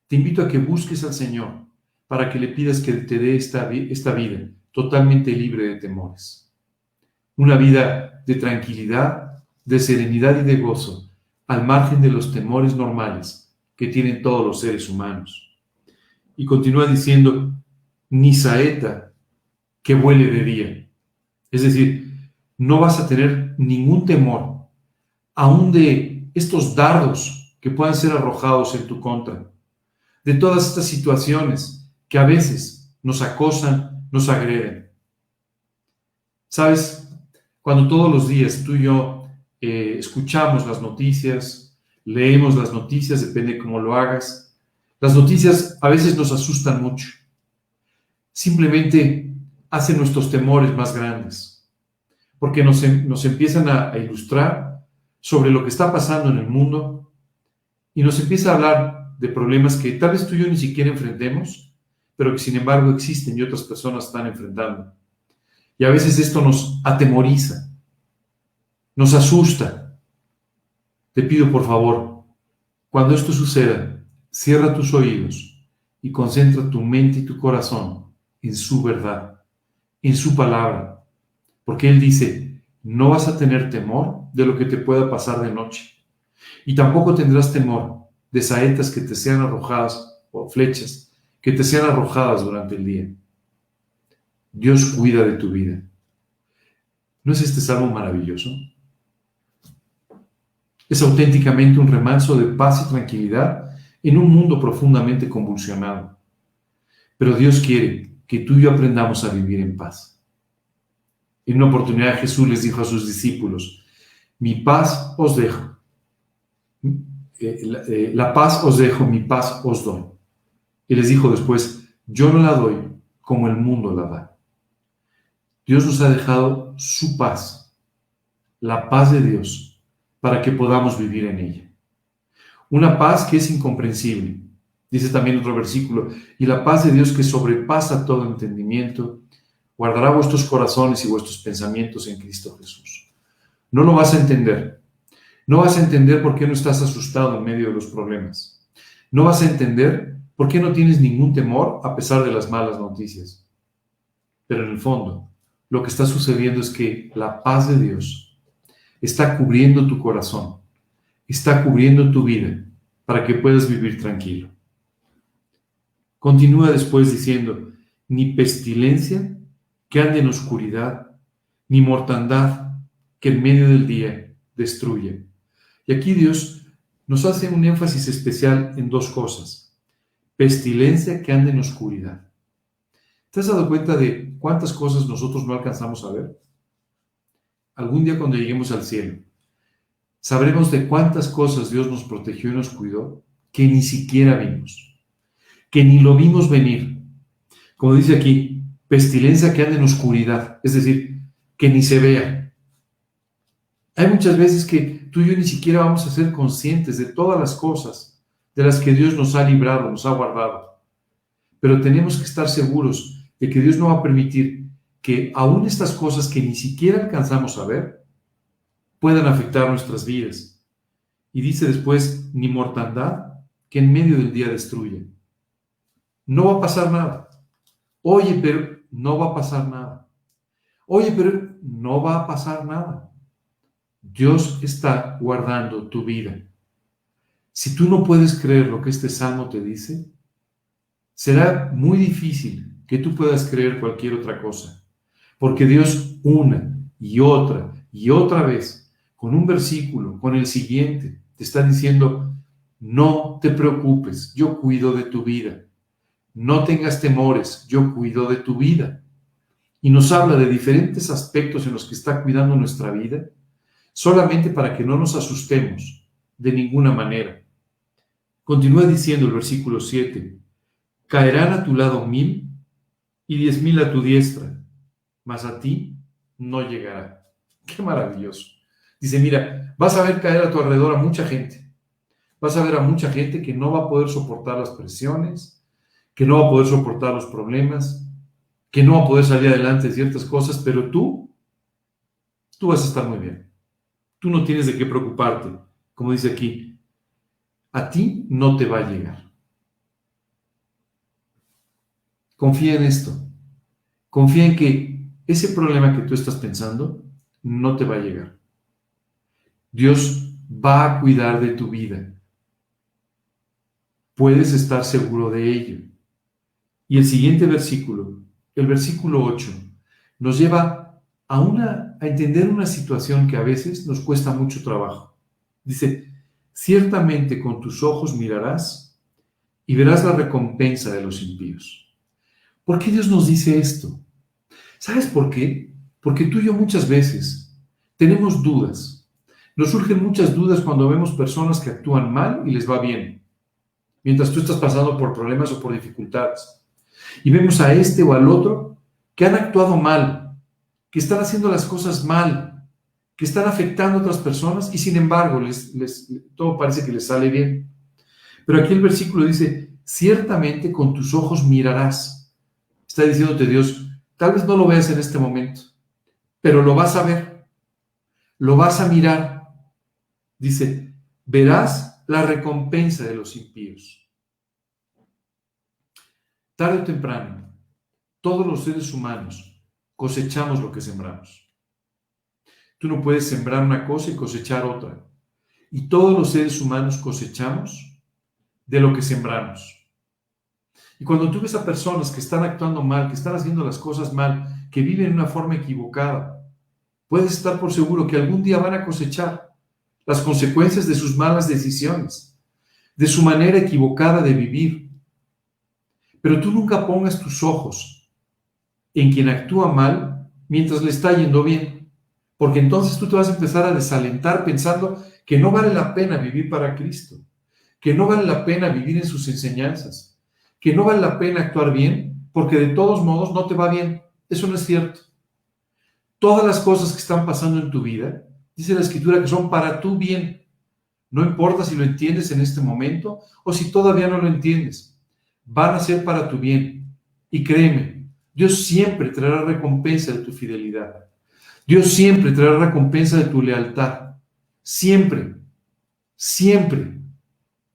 te invito a que busques al Señor para que le pidas que te dé esta, vida totalmente libre de temores. Una vida de tranquilidad, de serenidad y de gozo, al margen de los temores normales que tienen todos los seres humanos. Y continúa diciendo, ni saeta que vuele de día. Es decir, no vas a tener ningún temor, aún de estos dardos que puedan ser arrojados en tu contra de todas estas situaciones que a veces nos acosan, nos agreden. ¿Sabes? Cuando todos los días tú y yo eh, escuchamos las noticias, leemos las noticias, depende cómo lo hagas, las noticias a veces nos asustan mucho. Simplemente hacen nuestros temores más grandes, porque nos, em, nos empiezan a, ilustrar sobre lo que está pasando en el mundo y nos empieza a hablar de problemas que tal vez tú y yo ni siquiera enfrentemos, pero que sin embargo existen y otras personas están enfrentando. Y a veces esto nos atemoriza, nos asusta. Te pido por favor, cuando esto suceda, cierra tus oídos y concentra tu mente y tu corazón en su verdad, en su palabra, porque Él dice, no vas a tener temor de lo que te pueda pasar de noche, y tampoco tendrás temor de saetas que te sean arrojadas, o flechas, que te sean arrojadas durante el día. Dios cuida de tu vida. ¿No es este salmo maravilloso? Es auténticamente un remanso de paz y tranquilidad en un mundo profundamente convulsionado. Pero Dios quiere que tú y yo aprendamos a vivir en paz. En una oportunidad Jesús les dijo a sus discípulos, mi paz os dejo, eh, eh, la, paz os dejo, mi paz os doy. Y les dijo después, yo no la doy como el mundo la da. Dios nos ha dejado su paz, la paz de Dios, para que podamos vivir en ella. Una paz que es incomprensible. Dice también otro versículo, y la paz de Dios que sobrepasa todo entendimiento, guardará vuestros corazones y vuestros pensamientos en Cristo Jesús. No lo vas a entender, no vas a entender por qué no estás asustado en medio de los problemas. No vas a entender por qué no tienes ningún temor a pesar de las malas noticias. Pero en el fondo, lo que está sucediendo es que la paz de Dios está cubriendo tu corazón, está cubriendo tu vida para que puedas vivir tranquilo. Continúa después diciendo, ni pestilencia que ande en oscuridad, ni mortandad que en medio del día destruye. Y aquí Dios nos hace un énfasis especial en dos cosas. Pestilencia que anda en oscuridad. ¿Te has dado cuenta de cuántas cosas nosotros no alcanzamos a ver? Algún día cuando lleguemos al cielo, sabremos de cuántas cosas Dios nos protegió y nos cuidó que ni siquiera vimos, que ni lo vimos venir. Como dice aquí, pestilencia que anda en oscuridad, es decir, que ni se vea. Hay muchas veces que tú y yo ni siquiera vamos a ser conscientes de todas las cosas de las que Dios nos ha librado, nos ha guardado. Pero tenemos que estar seguros de que Dios no va a permitir que aún estas cosas que ni siquiera alcanzamos a ver puedan afectar nuestras vidas. Y dice después, ni mortandad que en medio del día destruye. No va a pasar nada. Oye, pero no va a pasar nada. Oye, pero no va a pasar nada. Dios está guardando tu vida. Si tú no puedes creer lo que este salmo te dice, será muy difícil que tú puedas creer cualquier otra cosa. Porque Dios una y otra y otra vez, con un versículo, con el siguiente, te está diciendo, no te preocupes, yo cuido de tu vida. No tengas temores, yo cuido de tu vida. Y nos habla de diferentes aspectos en los que está cuidando nuestra vida, solamente para que no nos asustemos de ninguna manera. Continúa diciendo el versículo 7, caerán a tu lado mil y diez mil a tu diestra, mas a ti no llegará. Qué maravilloso. Dice, mira, vas a ver caer a tu alrededor a mucha gente. Vas a ver a mucha gente que no va a poder soportar las presiones, que no va a poder soportar los problemas, que no va a poder salir adelante de ciertas cosas, pero tú, tú vas a estar muy bien. Tú no tienes de qué preocuparte. Como dice aquí, a ti no te va a llegar. Confía en esto. Confía en que ese problema que tú estás pensando no te va a llegar. Dios va a cuidar de tu vida. Puedes estar seguro de ello. Y el siguiente versículo, el versículo 8, nos lleva a, una, a entender una situación que a veces nos cuesta mucho trabajo. Dice, ciertamente con tus ojos mirarás y verás la recompensa de los impíos. ¿Por qué Dios nos dice esto? ¿Sabes por qué? Porque tú y yo muchas veces tenemos dudas. Nos surgen muchas dudas cuando vemos personas que actúan mal y les va bien, mientras tú estás pasando por problemas o por dificultades. Y vemos a este o al otro que han actuado mal, que están haciendo las cosas mal, que están afectando a otras personas y sin embargo les, todo parece que les sale bien. Pero aquí el versículo dice, ciertamente con tus ojos mirarás Está diciéndote Dios, tal vez no lo veas en este momento, pero lo vas a ver, lo vas a mirar. Dice, verás la recompensa de los impíos. Tarde o temprano, todos los seres humanos cosechamos lo que sembramos. Tú no puedes sembrar una cosa y cosechar otra. Y todos los seres humanos cosechamos de lo que sembramos. Y cuando tú ves a personas que están actuando mal, que están haciendo las cosas mal, que viven de una forma equivocada, puedes estar por seguro que algún día van a cosechar las consecuencias de sus malas decisiones, de su manera equivocada de vivir. Pero tú nunca pongas tus ojos en quien actúa mal mientras le está yendo bien, porque entonces tú te vas a empezar a desalentar pensando que no vale la pena vivir para Cristo, que no vale la pena vivir en sus enseñanzas que no vale la pena actuar bien porque de todos modos no te va bien. Eso no es cierto. Todas las cosas que están pasando en tu vida, dice la escritura que son para tu bien. No importa si lo entiendes en este momento o si todavía no lo entiendes. Van a ser para tu bien. Y créeme, Dios siempre traerá recompensa de tu fidelidad. Dios siempre traerá recompensa de tu lealtad. Siempre, siempre.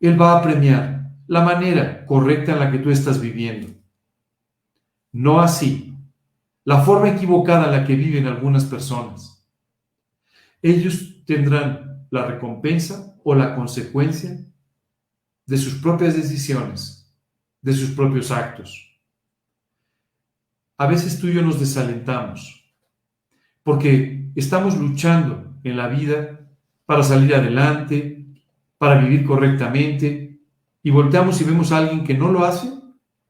Él va a premiar la manera correcta en la que tú estás viviendo. No así, la forma equivocada en la que viven algunas personas. Ellos tendrán la recompensa o la consecuencia de sus propias decisiones, de sus propios actos. A veces tú y yo nos desalentamos porque estamos luchando en la vida para salir adelante, para vivir correctamente, y volteamos y vemos a alguien que no lo hace,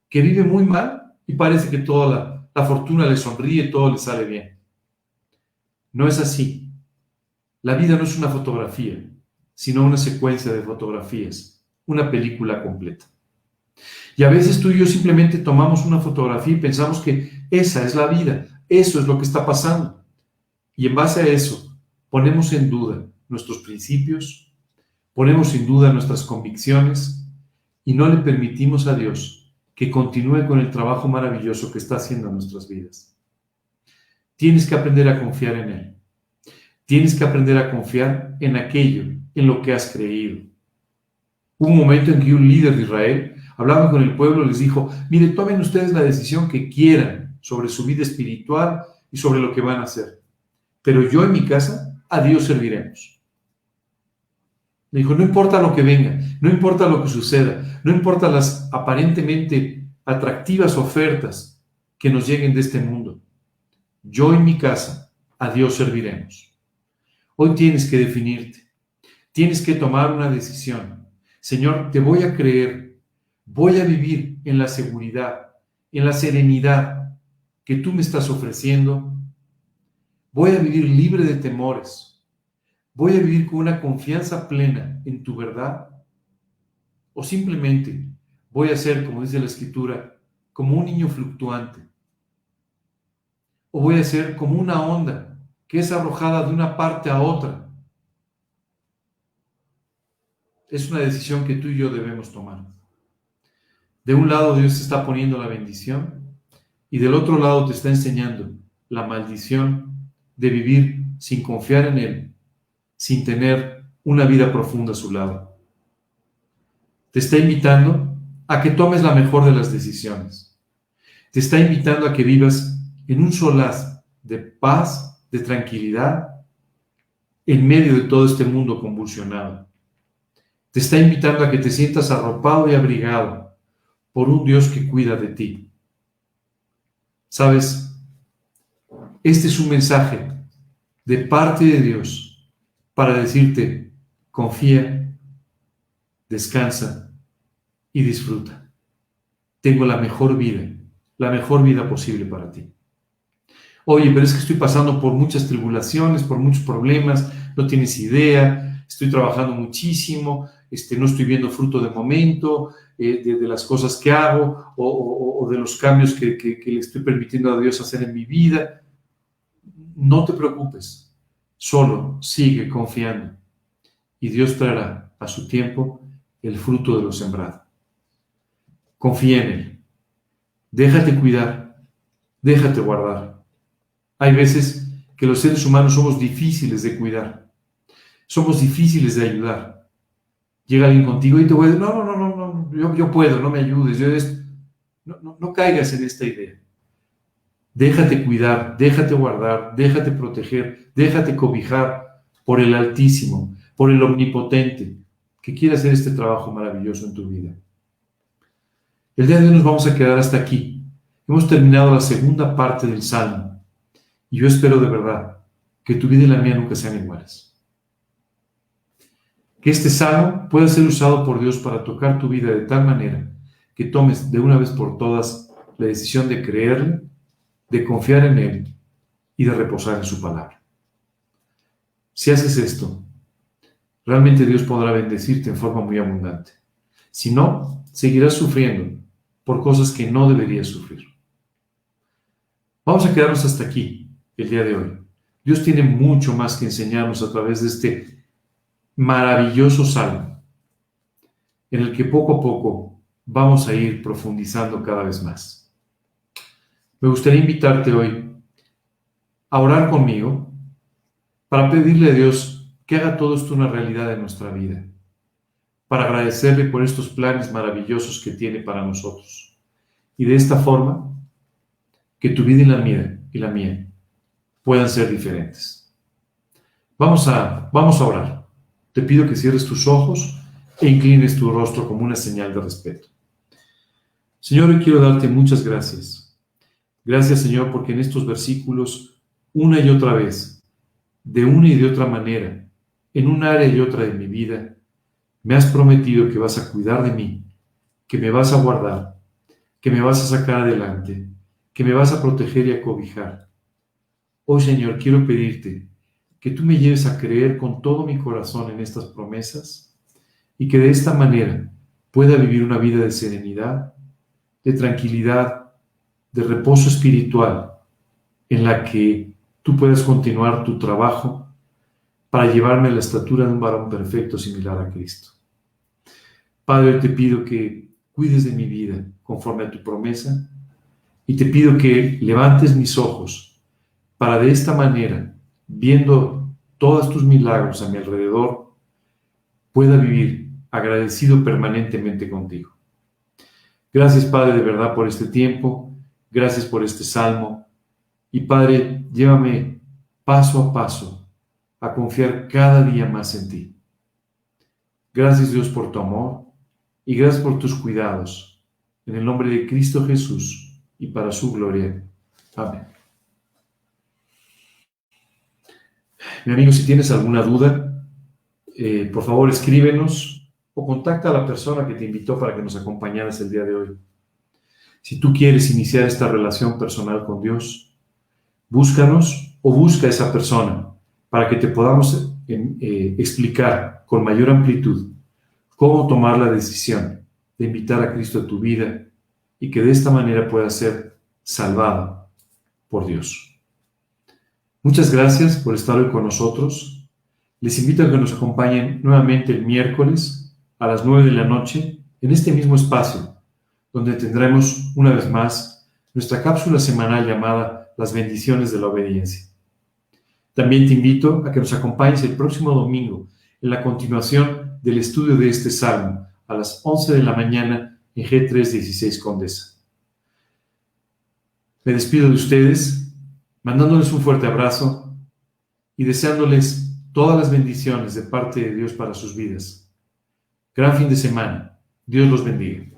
que vive muy mal y parece que toda la, fortuna le sonríe, todo le sale bien. No es así. La vida no es una fotografía, sino una secuencia de fotografías, una película completa. Y a veces tú y yo simplemente tomamos una fotografía y pensamos que esa es la vida, eso es lo que está pasando. Y en base a eso ponemos en duda nuestros principios, ponemos en duda nuestras convicciones y no le permitimos a Dios que continúe con el trabajo maravilloso que está haciendo en nuestras vidas. Tienes que aprender a confiar en Él. Tienes que aprender a confiar en aquello en lo que has creído. Un momento en que un líder de Israel, hablando con el pueblo, les dijo, mire, tomen ustedes la decisión que quieran sobre su vida espiritual y sobre lo que van a hacer. Pero yo en mi casa, a Dios serviremos. Le dijo, no importa lo que venga, no importa lo que suceda, no importa las aparentemente atractivas ofertas que nos lleguen de este mundo. Yo en mi casa, a Dios serviremos. Hoy tienes que definirte. Tienes que tomar una decisión. Señor, te voy a creer. Voy a vivir en la seguridad, en la serenidad que tú me estás ofreciendo. Voy a vivir libre de temores. Voy a vivir con una confianza plena en tu verdad. O simplemente voy a ser, como dice la escritura, como un niño fluctuante. O voy a ser como una onda que es arrojada de una parte a otra es una decisión que tú y yo debemos tomar. De un lado Dios está poniendo la bendición y del otro lado te está enseñando la maldición de vivir sin confiar en Él, sin tener una vida profunda a su lado. Te está invitando a que tomes la mejor de las decisiones. Te está invitando a que vivas en un solaz de paz, de tranquilidad, en medio de todo este mundo convulsionado te está invitando a que te sientas arropado y abrigado por un Dios que cuida de ti. Sabes, este es un mensaje de parte de Dios para decirte, confía, descansa y disfruta. Tengo la mejor vida, la mejor vida posible para ti. Oye, pero es que estoy pasando por muchas tribulaciones, por muchos problemas, no tienes idea, estoy trabajando muchísimo, este, no estoy viendo fruto de momento, eh, de, las cosas que hago o, de los cambios que, le estoy permitiendo a Dios hacer en mi vida. No te preocupes, solo sigue confiando y Dios traerá a su tiempo el fruto de lo sembrado. Confía en Él. Déjate cuidar, déjate guardar. Hay veces que los seres humanos somos difíciles de cuidar, somos difíciles de ayudar llega alguien contigo y te voy a decir, no, no, no, no, yo, puedo, no me ayudes. no, no caigas en esta idea. Déjate cuidar, déjate guardar, déjate proteger, déjate cobijar por el Altísimo, por el Omnipotente, que quiere hacer este trabajo maravilloso en tu vida. El día de hoy nos vamos a quedar hasta aquí. Hemos terminado la segunda parte del Salmo. Y yo espero de verdad que tu vida y la mía nunca sean iguales que este salmo pueda ser usado por Dios para tocar tu vida de tal manera que tomes de una vez por todas la decisión de creerle, de confiar en Él y de reposar en su palabra. Si haces esto, realmente Dios podrá bendecirte en forma muy abundante. Si no, seguirás sufriendo por cosas que no deberías sufrir. Vamos a quedarnos hasta aquí el día de hoy. Dios tiene mucho más que enseñarnos a través de este maravilloso salmo en el que poco a poco vamos a ir profundizando cada vez más. Me gustaría invitarte hoy a orar conmigo para pedirle a Dios que haga todo esto una realidad en nuestra vida, para agradecerle por estos planes maravillosos que tiene para nosotros. Y de esta forma, que tu vida y la mía, y la mía puedan ser diferentes. Vamos a, vamos a orar. Te pido que cierres tus ojos e inclines tu rostro como una señal de respeto. Señor, hoy quiero darte muchas gracias. Gracias, Señor, porque en estos versículos, una y otra vez, de una y de otra manera, en un área y otra de mi vida, me has prometido que vas a cuidar de mí, que me vas a guardar, que me vas a sacar adelante, que me vas a proteger y a cobijar. Hoy, Señor, quiero pedirte que tú me lleves a creer con todo mi corazón en estas promesas y que de esta manera pueda vivir una vida de serenidad, de tranquilidad, de reposo espiritual, en la que tú puedas continuar tu trabajo para llevarme a la estatura de un varón perfecto similar a Cristo. Padre, te pido que cuides de mi vida conforme a tu promesa y te pido que levantes mis ojos para de esta manera, viendo todos tus milagros a mi alrededor, pueda vivir agradecido permanentemente contigo. Gracias, Padre, de verdad por este tiempo. Gracias por este salmo. Y Padre, llévame paso a paso a confiar cada día más en ti. Gracias, Dios, por tu amor y gracias por tus cuidados. En el nombre de Cristo Jesús y para su gloria. Amén. Mi amigo, si tienes alguna duda, eh, por favor escríbenos o contacta a la persona que te invitó para que nos acompañaras el día de hoy. Si tú quieres iniciar esta relación personal con Dios, búscanos o busca a esa persona para que te podamos eh, explicar con mayor amplitud cómo tomar la decisión de invitar a Cristo a tu vida y que de esta manera puedas ser salvado por Dios. Muchas gracias por estar hoy con nosotros. Les invito a que nos acompañen nuevamente el miércoles a las 9 de la noche en este mismo espacio, donde tendremos una vez más nuestra cápsula semanal llamada Las bendiciones de la obediencia. También te invito a que nos acompañes el próximo domingo en la continuación del estudio de este salmo a las 11 de la mañana en G316 Condesa. Me despido de ustedes mandándoles un fuerte abrazo y deseándoles todas las bendiciones de parte de Dios para sus vidas. Gran fin de semana. Dios los bendiga.